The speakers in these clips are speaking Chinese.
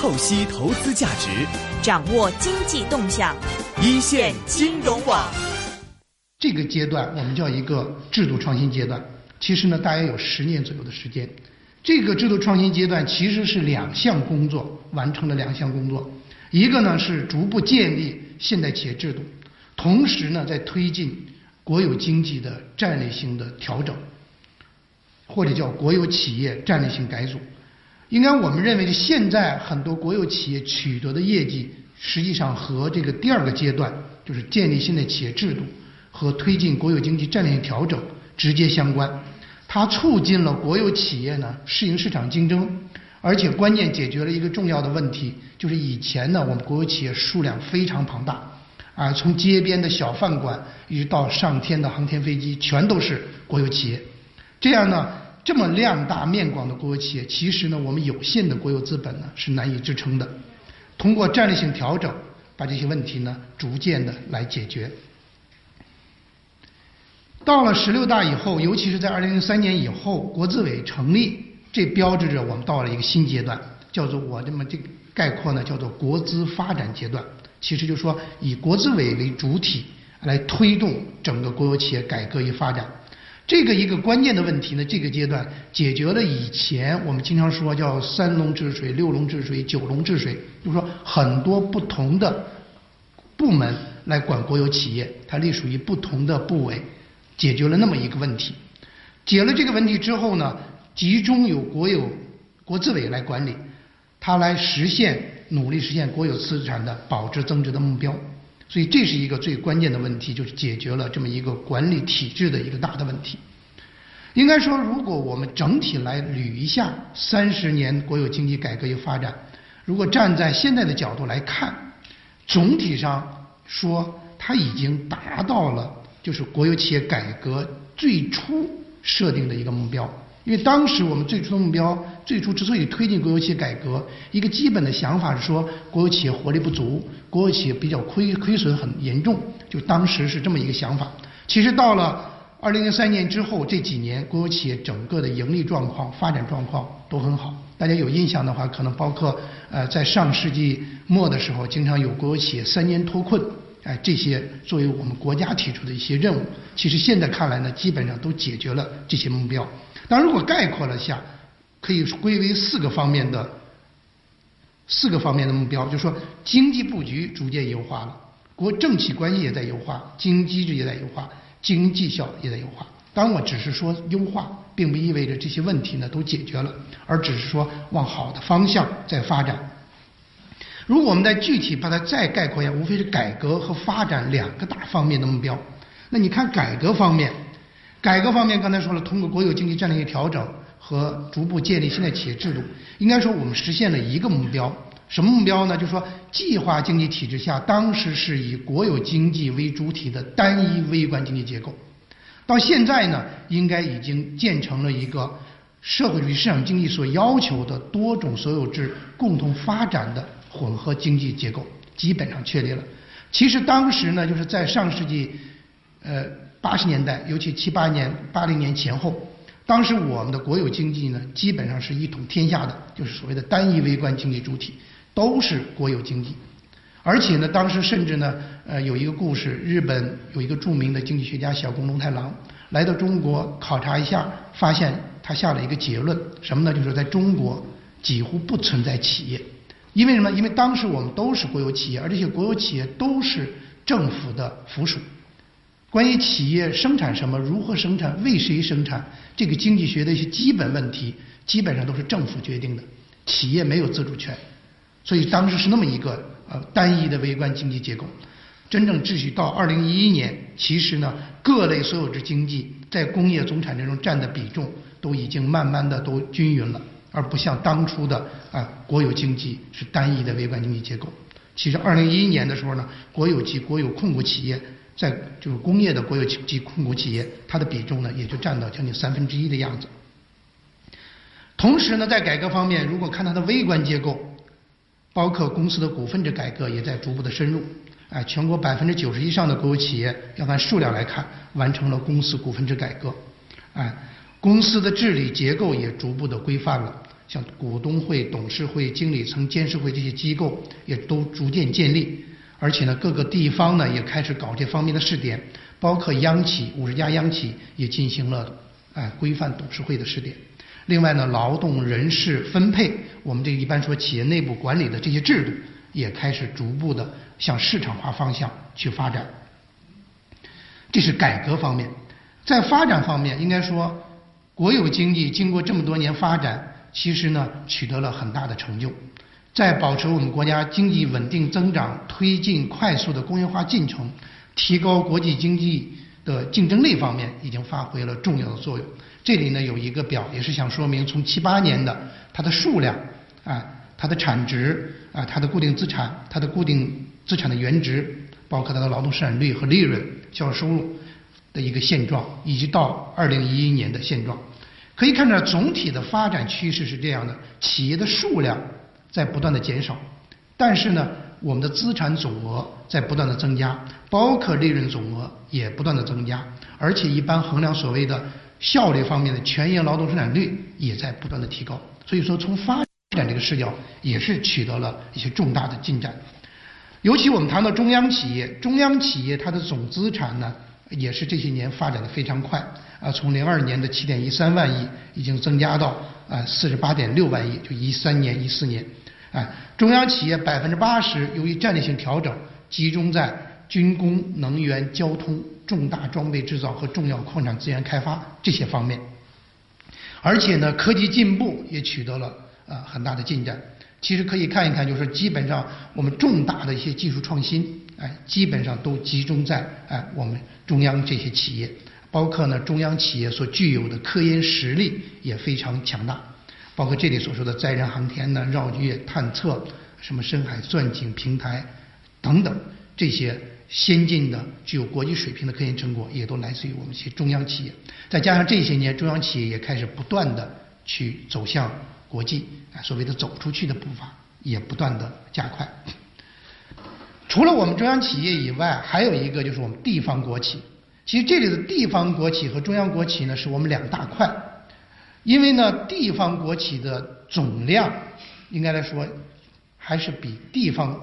透析投资价值，掌握经济动向，一线金融网。这个阶段我们叫一个制度创新阶段，其实呢大约有十年左右的时间。这个制度创新阶段其实是两项工作完成了两项工作，一个呢是逐步建立现代企业制度，同时呢在推进国有经济的战略性的调整，或者叫国有企业战略性改组。应该我们认为，现在很多国有企业取得的业绩，实际上和这个第二个阶段，就是建立新的企业制度和推进国有经济战略调整直接相关。它促进了国有企业呢适应市场竞争，而且关键解决了一个重要的问题，就是以前呢我们国有企业数量非常庞大，啊从街边的小饭馆一直到上天的航天飞机，全都是国有企业。这样呢。这么量大面广的国有企业，其实呢，我们有限的国有资本呢是难以支撑的。通过战略性调整，把这些问题呢逐渐的来解决。到了十六大以后，尤其是在二零零三年以后，国资委成立，这标志着我们到了一个新阶段，叫做我这么这概括呢，叫做国资发展阶段。其实就是说，以国资委为主体来推动整个国有企业改革与发展。这个一个关键的问题呢，这个阶段解决了以前我们经常说叫三龙治水、六龙治水、九龙治水，就是说很多不同的部门来管国有企业，它隶属于不同的部委，解决了那么一个问题。解了这个问题之后呢，集中由国有国资委来管理，它来实现努力实现国有资产的保值增值的目标。所以这是一个最关键的问题，就是解决了这么一个管理体制的一个大的问题。应该说，如果我们整体来捋一下三十年国有经济改革与发展，如果站在现在的角度来看，总体上说，它已经达到了就是国有企业改革最初设定的一个目标。因为当时我们最初的目标，最初之所以推进国有企业改革，一个基本的想法是说，国有企业活力不足，国有企业比较亏亏损很严重，就当时是这么一个想法。其实到了二零零三年之后这几年，国有企业整个的盈利状况、发展状况都很好。大家有印象的话，可能包括呃在上世纪末的时候，经常有国有企业三年脱困，哎，这些作为我们国家提出的一些任务，其实现在看来呢，基本上都解决了这些目标。但如果概括了下，可以归为四个方面的四个方面的目标，就是说经济布局逐渐优化了，国政企关系也在优化，经济机制也在优化，经济效也在优化。当然我只是说优化，并不意味着这些问题呢都解决了，而只是说往好的方向在发展。如果我们再具体把它再概括一下，无非是改革和发展两个大方面的目标。那你看改革方面。改革方面，刚才说了，通过国有经济战略性调整和逐步建立现代企业制度，应该说我们实现了一个目标。什么目标呢？就是说，计划经济体制下，当时是以国有经济为主体的单一微观经济结构，到现在呢，应该已经建成了一个社会主义市场经济所要求的多种所有制共同发展的混合经济结构，基本上确立了。其实当时呢，就是在上世纪，呃。八十年代，尤其七八年、八零年前后，当时我们的国有经济呢，基本上是一统天下的，就是所谓的单一微观经济主体，都是国有经济。而且呢，当时甚至呢，呃，有一个故事，日本有一个著名的经济学家小宫龙太郎来到中国考察一下，发现他下了一个结论，什么呢？就是在中国几乎不存在企业，因为什么？因为当时我们都是国有企业，而这些国有企业都是政府的附属。关于企业生产什么、如何生产、为谁生产，这个经济学的一些基本问题，基本上都是政府决定的，企业没有自主权。所以当时是那么一个呃单一的微观经济结构。真正秩序到二零一一年，其实呢，各类所有制经济在工业总产值中占的比重都已经慢慢的都均匀了，而不像当初的啊国有经济是单一的微观经济结构。其实二零一一年的时候呢，国有及国有控股企业。在就是工业的国有企及控股企业，它的比重呢也就占到将近三分之一的样子。同时呢，在改革方面，如果看它的微观结构，包括公司的股份制改革也在逐步的深入。哎，全国百分之九十以上的国有企业，要按数量来看，完成了公司股份制改革。哎，公司的治理结构也逐步的规范了。像股东会、董事会、经理层、监事会这些机构也都逐渐建立，而且呢，各个地方呢也开始搞这方面的试点，包括央企五十家央企也进行了哎规范董事会的试点。另外呢，劳动人事分配，我们这个一般说企业内部管理的这些制度，也开始逐步的向市场化方向去发展。这是改革方面，在发展方面，应该说国有经济经过这么多年发展，其实呢取得了很大的成就，在保持我们国家经济稳定增长、推进快速的工业化进程、提高国际经济的竞争力方面，已经发挥了重要的作用。这里呢有一个表，也是想说明从七八年的它的数量啊，它的产值啊，它的固定资产，它的固定资产的原值，包括它的劳动生产率和利润、销售收入的一个现状，以及到二零一一年的现状，可以看到总体的发展趋势是这样的：企业的数量在不断的减少，但是呢，我们的资产总额在不断的增加，包括利润总额也不断的增加，而且一般衡量所谓的。效率方面的全员劳动生产率也在不断的提高，所以说从发展这个视角也是取得了一些重大的进展。尤其我们谈到中央企业，中央企业它的总资产呢，也是这些年发展的非常快啊，从零二年的七点一三万亿，已经增加到啊四十八点六万亿，就一三年一四年，啊，中央企业百分之八十由于战略性调整集中在军工、能源、交通。重大装备制造和重要矿产资源开发这些方面，而且呢，科技进步也取得了呃很大的进展。其实可以看一看，就是基本上我们重大的一些技术创新，哎，基本上都集中在哎我们中央这些企业，包括呢中央企业所具有的科研实力也非常强大，包括这里所说的载人航天呢、绕月探测、什么深海钻井平台等等这些。先进的、具有国际水平的科研成果，也都来自于我们一些中央企业。再加上这些年，中央企业也开始不断的去走向国际，啊，所谓的走出去的步伐也不断的加快。除了我们中央企业以外，还有一个就是我们地方国企。其实这里的地方国企和中央国企呢，是我们两大块。因为呢，地方国企的总量，应该来说，还是比地方。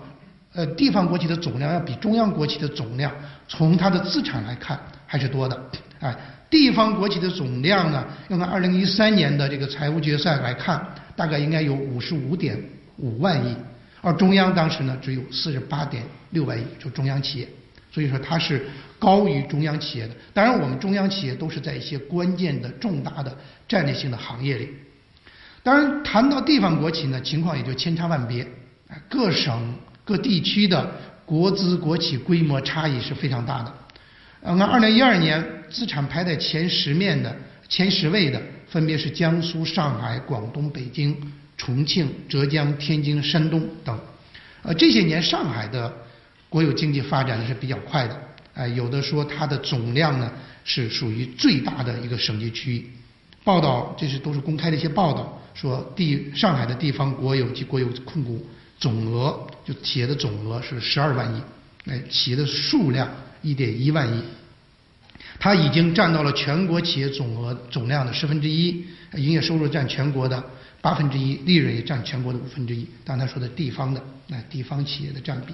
呃，地方国企的总量要比中央国企的总量，从它的资产来看还是多的。哎，地方国企的总量呢，用按二零一三年的这个财务决算来看，大概应该有五十五点五万亿，而中央当时呢只有四十八点六万亿，就中央企业，所以说它是高于中央企业的。当然，我们中央企业都是在一些关键的、重大的战略性的行业里。当然，谈到地方国企呢，情况也就千差万别，各省。各地区的国资国企规模差异是非常大的。呃，按二零一二年资产排在前十面的前十位的，分别是江苏、上海、广东、北京、重庆、浙江、天津、山东等。呃，这些年上海的国有经济发展的是比较快的。哎，有的说它的总量呢是属于最大的一个省级区域。报道这是都是公开的一些报道，说地上海的地方国有及国有控股。总额就企业的总额是十二万亿，哎，企业的数量一点一万亿，它已经占到了全国企业总额总量的十分之一，营业收入占全国的八分之一，利润也占全国的五分之一。刚才说的地方的，那地方企业的占比。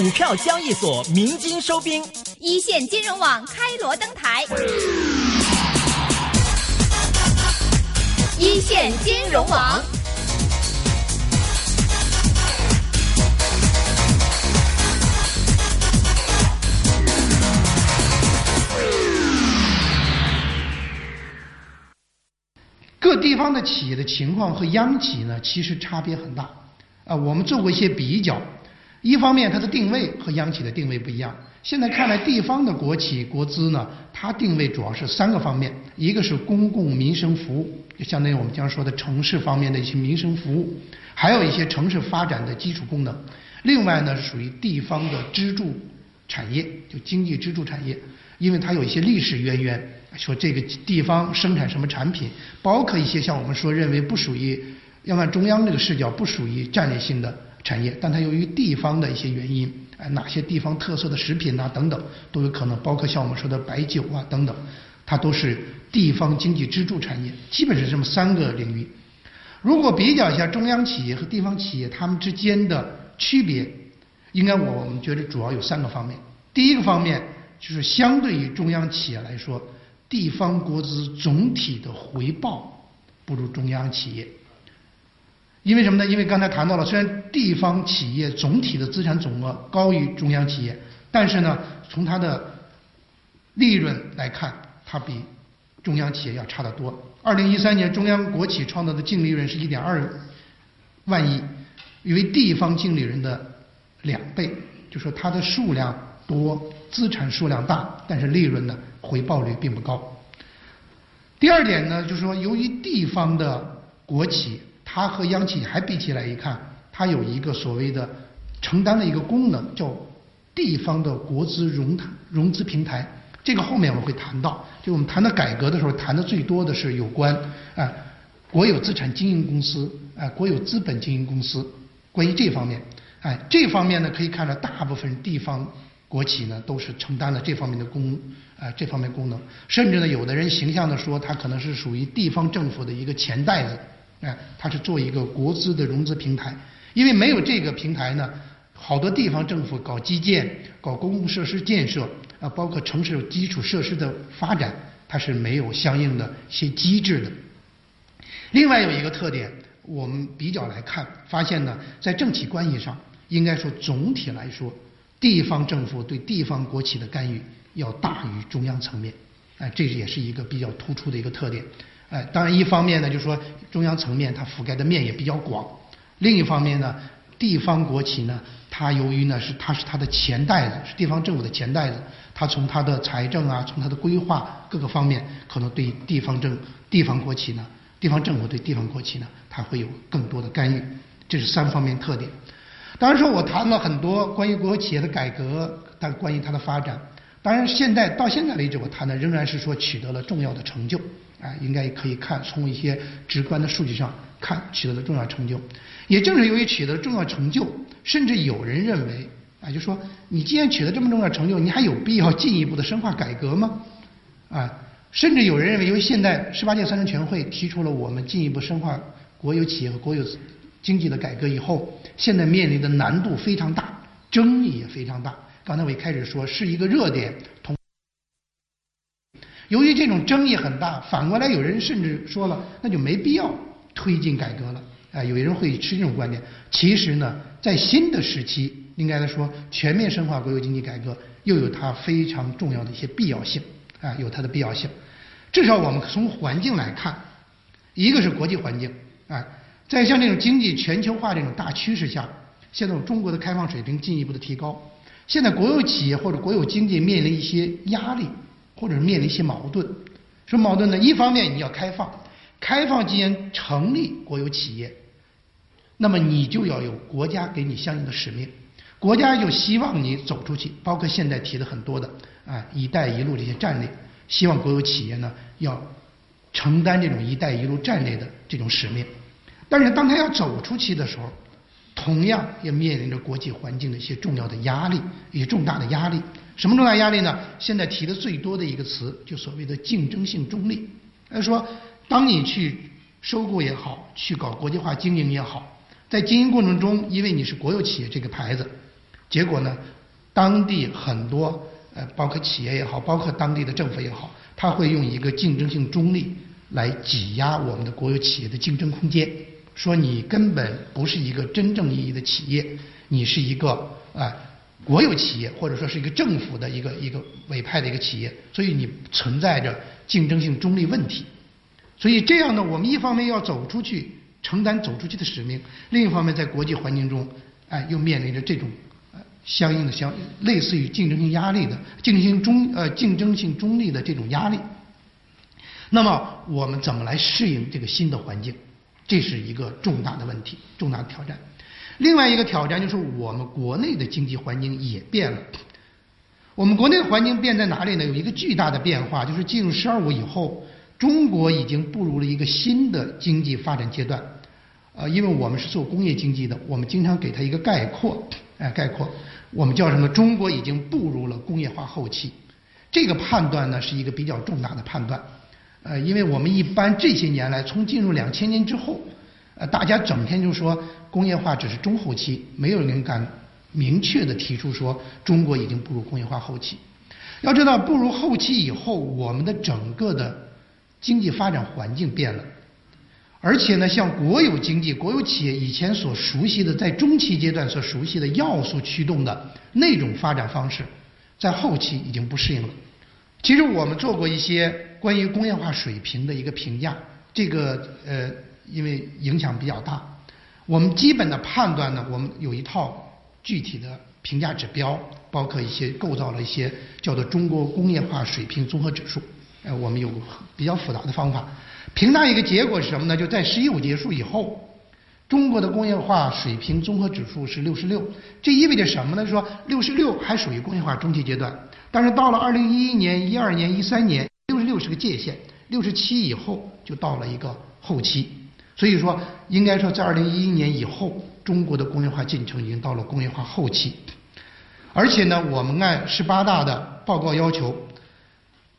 股票交易所鸣金收兵，一线金融网开锣登台。一线金融网，各地方的企业的情况和央企呢，其实差别很大。啊，我们做过一些比较，一方面它的定位和央企的定位不一样。现在看来，地方的国企国资呢，它定位主要是三个方面：一个是公共民生服务，就相当于我们将说的城市方面的一些民生服务；还有一些城市发展的基础功能；另外呢属于地方的支柱产业，就经济支柱产业，因为它有一些历史渊源，说这个地方生产什么产品，包括一些像我们说认为不属于，要按中央这个视角不属于战略性的产业，但它由于地方的一些原因，哎，哪些地方特色的食品呐、等等都有可能，包括像我们说的白酒啊等等，它都是地方经济支柱产业，基本是这么三个领域。如果比较一下中央企业和地方企业它们之间的区别，应该我们觉得主要有三个方面。第一个方面就是相对于中央企业来说，地方国资总体的回报不如中央企业。因为什么呢？因为刚才谈到了，虽然地方企业总体的资产总额高于中央企业，但是呢，从它的利润来看，它比中央企业要差得多。二零一三年，中央国企创造的净利润是一点二万亿，因为地方净利润的两倍，就说它的数量多，资产数量大，但是利润呢回报率并不高。第二点呢，就是说由于地方的国企，它和央企还比起来一看，它有一个所谓的承担的一个功能，叫地方的国资融融资平台。这个后面我们会谈到，就我们谈到改革的时候，谈的最多的是有关啊国有资产经营公司啊国有资本经营公司关于这方面，哎这方面呢可以看到大部分地方国企呢都是承担了这方面的功啊这方面功能，甚至呢有的人形象的说，它可能是属于地方政府的一个钱袋子，哎它是做一个国资的融资平台，因为没有这个平台呢，好多地方政府搞基建、搞公共设施建设。啊，包括城市基础设施的发展，它是没有相应的一些机制的。另外有一个特点，我们比较来看，发现呢，在政企关系上，应该说总体来说，地方政府对地方国企的干预要大于中央层面。哎，这也是一个比较突出的一个特点。哎，当然一方面呢，就是说中央层面它覆盖的面也比较广；另一方面呢，地方国企呢。它由于呢是它是它的钱袋子，是地方政府的钱袋子，它从它的财政啊，从它的规划各个方面，可能对地方政、地方国企呢，地方政府对地方国企呢，它会有更多的干预，这是三方面特点。当然说，我谈了很多关于国有企业的改革，但关于它的发展，当然现在到现在为止，我谈的仍然是说取得了重要的成就，啊，应该可以看从一些直观的数据上看取得了重要成就。也正是由于取得重要成就，甚至有人认为，啊，就说你既然取得这么重要成就，你还有必要进一步的深化改革吗？啊，甚至有人认为，由于现在十八届三中全会提出了我们进一步深化国有企业和国有经济的改革以后，现在面临的难度非常大，争议也非常大。刚才我一开始说是一个热点，由于这种争议很大，反过来有人甚至说了，那就没必要推进改革了。啊，有人会持这种观点。其实呢，在新的时期，应该来说，全面深化国有经济改革又有它非常重要的一些必要性啊，有它的必要性。至少我们从环境来看，一个是国际环境啊，在像这种经济全球化这种大趋势下，现在中国的开放水平进一步的提高，现在国有企业或者国有经济面临一些压力，或者面临一些矛盾。什么矛盾呢？一方面你要开放。开放既然成立国有企业，那么你就要有国家给你相应的使命，国家就希望你走出去，包括现在提的很多的啊“一带一路”这些战略，希望国有企业呢要承担这种“一带一路”战略的这种使命。但是当他要走出去的时候，同样也面临着国际环境的一些重要的压力，一些重大的压力。什么重大压力呢？现在提的最多的一个词，就所谓的竞争性中立，他说。当你去收购也好，去搞国际化经营也好，在经营过程中，因为你是国有企业这个牌子，结果呢，当地很多呃，包括企业也好，包括当地的政府也好，他会用一个竞争性中立来挤压我们的国有企业的竞争空间，说你根本不是一个真正意义的企业，你是一个啊国有企业，或者说是一个政府的一个一个委派的一个企业，所以你存在着竞争性中立问题。所以这样呢，我们一方面要走出去，承担走出去的使命；另一方面，在国际环境中，哎，又面临着这种呃相应的相类似于竞争性压力的竞争性中呃竞争性中立的这种压力。那么，我们怎么来适应这个新的环境？这是一个重大的问题，重大的挑战。另外一个挑战就是我们国内的经济环境也变了。我们国内的环境变在哪里呢？有一个巨大的变化，就是进入“十二五”以后，中国已经步入了一个新的经济发展阶段。呃，因为我们是做工业经济的，我们经常给它一个概括，哎，概括，我们叫什么？中国已经步入了工业化后期。这个判断呢，是一个比较重大的判断。呃，因为我们一般这些年来，从进入两千年之后，呃，大家整天就说工业化只是中后期，没有人敢明确的提出说中国已经步入工业化后期。要知道，步入后期以后，我们的整个的经济发展环境变了，而且呢，像国有经济、国有企业以前所熟悉的，在中期阶段所熟悉的要素驱动的那种发展方式，在后期已经不适应了。其实我们做过一些关于工业化水平的一个评价，这个呃，因为影响比较大，我们基本的判断呢，我们有一套具体的评价指标，包括一些构造了一些叫做中国工业化水平综合指数，呃，我们有比较复杂的方法，评价一个结果是什么呢？就在“十一五”结束以后。中国的工业化水平综合指数是六十六，这意味着什么呢？说六十六还属于工业化中期阶段，但是到了二零一一年、一二年、一三年，六十六是个界限，六十七以后就到了一个后期。所以说，应该说在二零一一年以后，中国的工业化进程已经到了工业化后期。而且呢，我们按十八大的报告要求，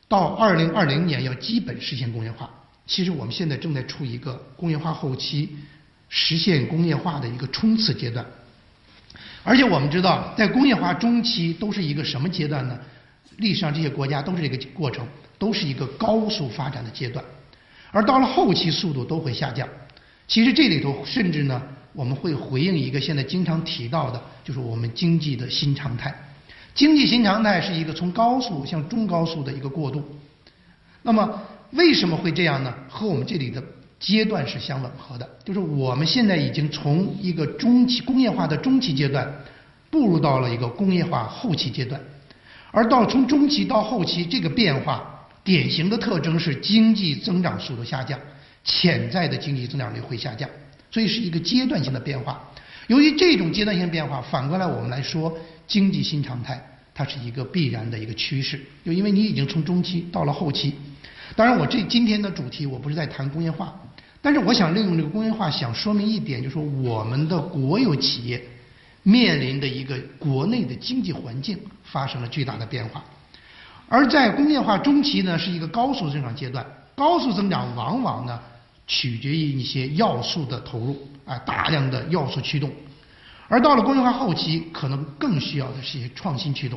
到二零二零年要基本实现工业化。其实我们现在正在处一个工业化后期。实现工业化的一个冲刺阶段，而且我们知道，在工业化中期都是一个什么阶段呢？历史上这些国家都是这个过程，都是一个高速发展的阶段，而到了后期速度都会下降。其实这里头甚至呢，我们会回应一个现在经常提到的，就是我们经济的新常态。经济新常态是一个从高速向中高速的一个过渡。那么为什么会这样呢？和我们这里的。阶段是相吻合的，就是我们现在已经从一个中期工业化的中期阶段，步入到了一个工业化后期阶段，而到从中期到后期这个变化，典型的特征是经济增长速度下降，潜在的经济增长率会下降，所以是一个阶段性的变化。由于这种阶段性变化，反过来我们来说，经济新常态它是一个必然的一个趋势，就因为你已经从中期到了后期。当然，我这今天的主题我不是在谈工业化。但是我想利用这个工业化，想说明一点，就是说我们的国有企业面临的一个国内的经济环境发生了巨大的变化。而在工业化中期呢，是一个高速增长阶段，高速增长往往呢取决于一些要素的投入啊，大量的要素驱动。而到了工业化后期，可能更需要的是一些创新驱动。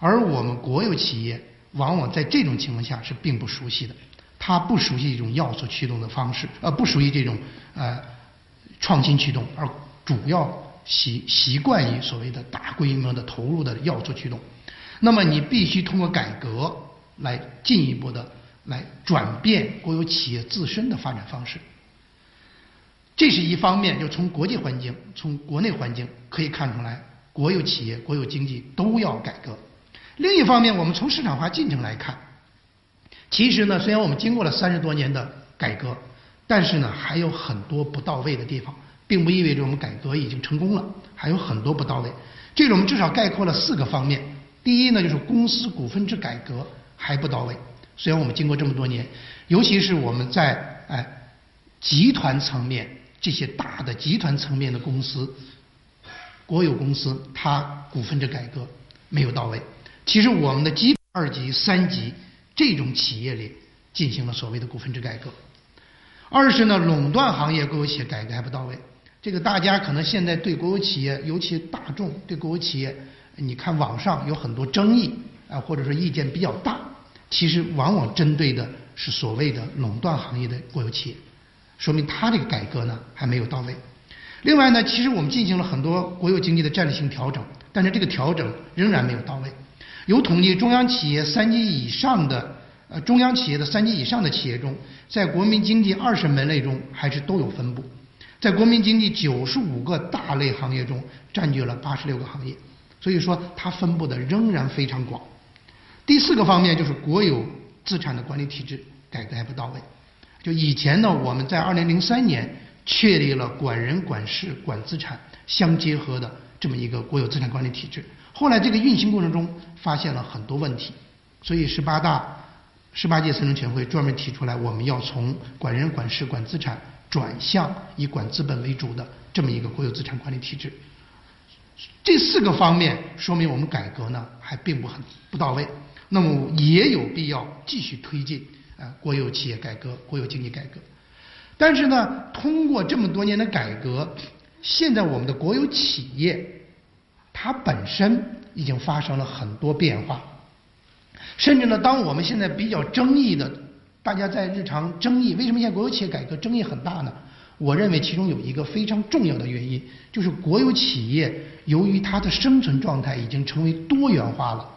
而我们国有企业往往在这种情况下是并不熟悉的。它不熟悉一种要素驱动的方式，呃，不属于这种呃创新驱动，而主要习习惯于所谓的大规模的投入的要素驱动。那么你必须通过改革来进一步的来转变国有企业自身的发展方式。这是一方面，就从国际环境、从国内环境可以看出来，国有企业、国有经济都要改革。另一方面，我们从市场化进程来看。其实呢，虽然我们经过了三十多年的改革，但是呢，还有很多不到位的地方，并不意味着我们改革已经成功了，还有很多不到位。这种至少概括了四个方面。第一呢，就是公司股份制改革还不到位。虽然我们经过这么多年，尤其是我们在哎集团层面这些大的集团层面的公司，国有公司它股份制改革没有到位。其实我们的基二级、三级。这种企业里进行了所谓的股份制改革。二是呢，垄断行业国有企业改革还不到位。这个大家可能现在对国有企业，尤其大众对国有企业，你看网上有很多争议啊，或者说意见比较大，其实往往针对的是所谓的垄断行业的国有企业，说明它这个改革呢还没有到位。另外呢，其实我们进行了很多国有经济的战略性调整，但是这个调整仍然没有到位。有统计，中央企业三级以上的，呃，中央企业的三级以上的企业中，在国民经济二十门类中还是都有分布，在国民经济九十五个大类行业中占据了八十六个行业，所以说它分布的仍然非常广。第四个方面就是国有资产的管理体制改革还不到位，就以前呢，我们在二零零三年确立了管人、管事、管资产相结合的这么一个国有资产管理体制。后来这个运行过程中发现了很多问题，所以十八大、十八届三中全会专门提出来，我们要从管人、管事、管资产转向以管资本为主的这么一个国有资产管理体制。这四个方面说明我们改革呢还并不很不到位，那么也有必要继续推进啊国有企业改革、国有经济改革。但是呢，通过这么多年的改革，现在我们的国有企业它本身已经发生了很多变化，甚至呢，当我们现在比较争议的，大家在日常争议，为什么现在国有企业改革争议很大呢？我认为其中有一个非常重要的原因，就是国有企业由于它的生存状态已经成为多元化了，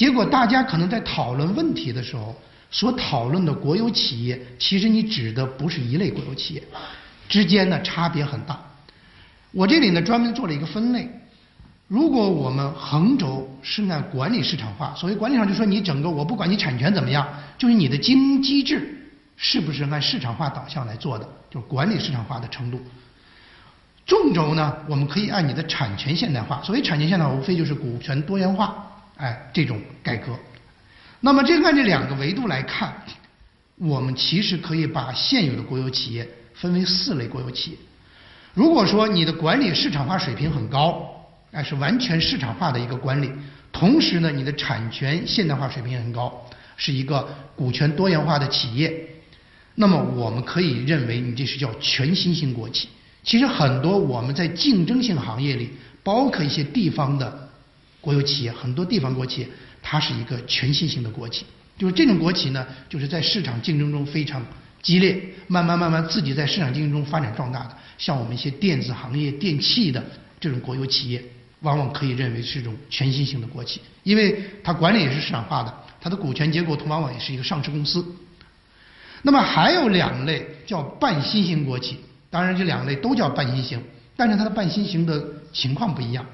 结果大家可能在讨论问题的时候，所讨论的国有企业，其实你指的不是一类国有企业，之间呢差别很大。我这里呢专门做了一个分类，如果我们横轴是按管理市场化，所谓管理上就说你整个我不管你产权怎么样，就是你的经营机制。是不是按市场化导向来做的？就是管理市场化的程度。纵轴呢，我们可以按你的产权现代化。所谓产权现代化，无非就是股权多元化，哎，这种改革。那么，这按这两个维度来看，我们其实可以把现有的国有企业分为四类国有企业。如果说你的管理市场化水平很高，哎，是完全市场化的一个管理，同时呢，你的产权现代化水平也很高，是一个股权多元化的企业。那么我们可以认为，你这是叫全新型国企。其实很多我们在竞争性行业里，包括一些地方的国有企业，很多地方国企，它是一个全新型的国企。就是这种国企呢，就是在市场竞争中非常激烈，慢慢慢慢自己在市场竞争中发展壮大的。像我们一些电子行业、电器的这种国有企业，往往可以认为是一种全新型的国企，因为它管理也是市场化的，它的股权结构同往往也是一个上市公司。那么还有两类叫半新型国企，当然这两类都叫半新型，但是它的半新型的情况不一样。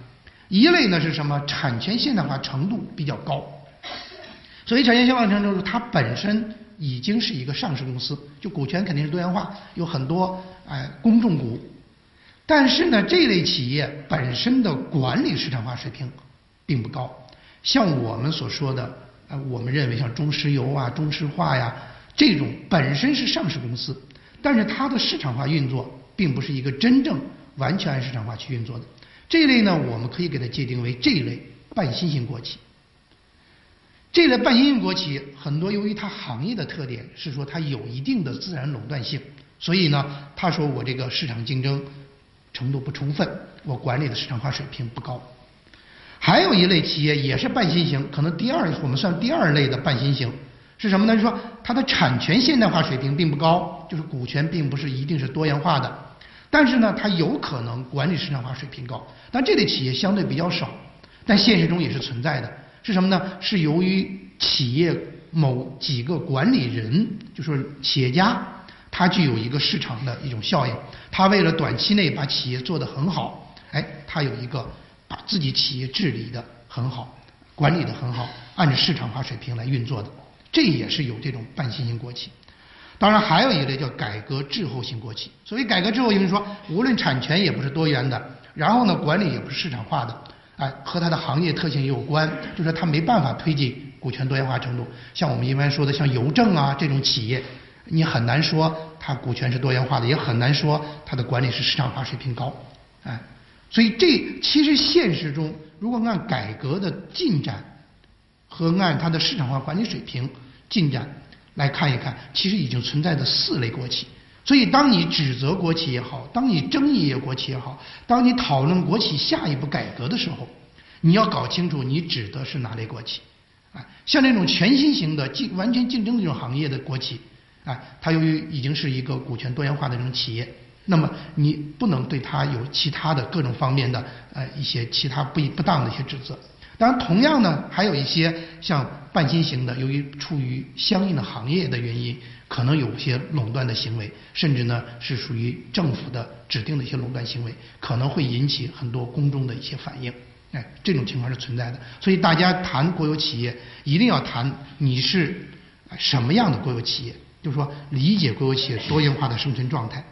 一类呢是什么？产权现代化程度比较高，所以产权现代化程度它本身已经是一个上市公司，就股权肯定是多元化，有很多哎公众股。但是呢，这类企业本身的管理市场化水平并不高，像我们所说的，呃，我们认为像中石油啊、中石化呀。这种本身是上市公司，但是它的市场化运作并不是一个真正完全按市场化去运作的。这一类呢，我们可以给它界定为这一类半新型国企。这类半新型国企很多由于它行业的特点是说它有一定的自然垄断性，所以呢，他说我这个市场竞争程度不充分，我管理的市场化水平不高。还有一类企业也是半新型，可能第二我们算第二类的半新型。是什么呢？就是说它的产权现代化水平并不高，就是股权并不是一定是多元化的，但是呢，它有可能管理市场化水平高。但这类企业相对比较少，但现实中也是存在的。是什么呢？是由于企业某几个管理人，就说企业家，他具有一个市场的一种效应，他为了短期内把企业做得很好，哎，他有一个把自己企业治理的很好，管理的很好，按照市场化水平来运作的。这也是有这种半新型国企，当然还有一类叫改革滞后型国企。所谓改革滞后型，说无论产权也不是多元的，然后呢管理也不是市场化的，哎，和它的行业特性也有关，就是它没办法推进股权多元化程度。像我们一般说的像邮政啊这种企业，你很难说它股权是多元化的，也很难说它的管理是市场化水平高，哎，所以这其实现实中，如果按改革的进展。和按它的市场化管理水平进展来看一看，其实已经存在的四类国企。所以，当你指责国企也好，当你争议国企也好，当你讨论国企下一步改革的时候，你要搞清楚你指的是哪类国企。啊，像这种全新型的竞完全竞争这种行业的国企，啊，它由于已经是一个股权多元化的这种企业，那么你不能对它有其他的各种方面的呃一些其他不不当的一些指责。当然，同样呢，还有一些像半新型的，由于出于相应的行业的原因，可能有些垄断的行为，甚至呢是属于政府的指定的一些垄断行为，可能会引起很多公众的一些反应。哎，这种情况是存在的。所以大家谈国有企业，一定要谈你是什么样的国有企业，就是说理解国有企业多元化的生存状态。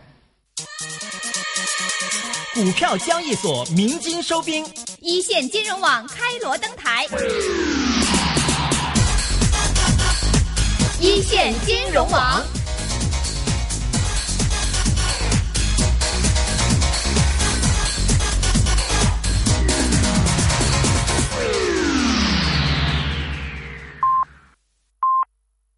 股票交易所鸣金收兵，一线金融网开锣登台，一线金融网。